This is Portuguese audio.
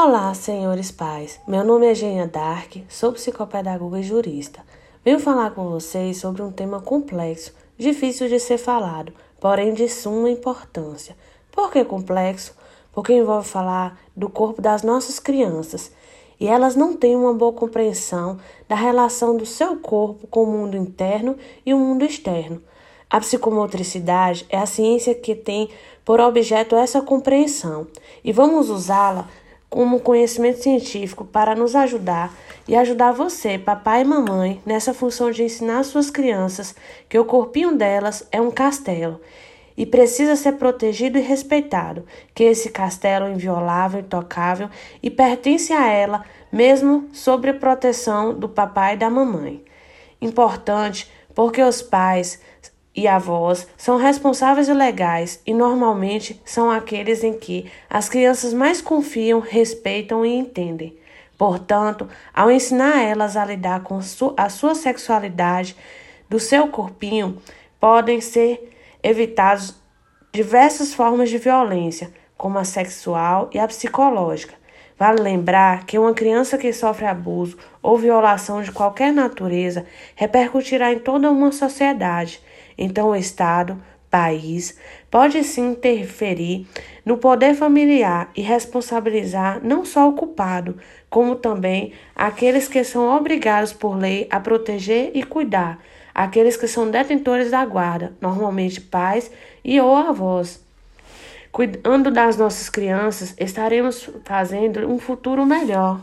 Olá, senhores pais. Meu nome é Gênia Dark, sou psicopedagoga e jurista. Venho falar com vocês sobre um tema complexo, difícil de ser falado, porém de suma importância. Por que complexo? Porque envolve falar do corpo das nossas crianças e elas não têm uma boa compreensão da relação do seu corpo com o mundo interno e o mundo externo. A psicomotricidade é a ciência que tem por objeto essa compreensão e vamos usá-la como conhecimento científico para nos ajudar e ajudar você, papai e mamãe, nessa função de ensinar suas crianças que o corpinho delas é um castelo e precisa ser protegido e respeitado, que esse castelo é inviolável, intocável e pertence a ela, mesmo sob a proteção do papai e da mamãe. Importante porque os pais e avós são responsáveis e legais e normalmente são aqueles em que as crianças mais confiam, respeitam e entendem. Portanto, ao ensinar elas a lidar com a sua sexualidade, do seu corpinho, podem ser evitadas diversas formas de violência, como a sexual e a psicológica. Vale lembrar que uma criança que sofre abuso ou violação de qualquer natureza repercutirá em toda uma sociedade. Então, o Estado, país, pode sim interferir no poder familiar e responsabilizar não só o culpado, como também aqueles que são obrigados por lei a proteger e cuidar, aqueles que são detentores da guarda, normalmente pais e ou avós. Cuidando das nossas crianças, estaremos fazendo um futuro melhor.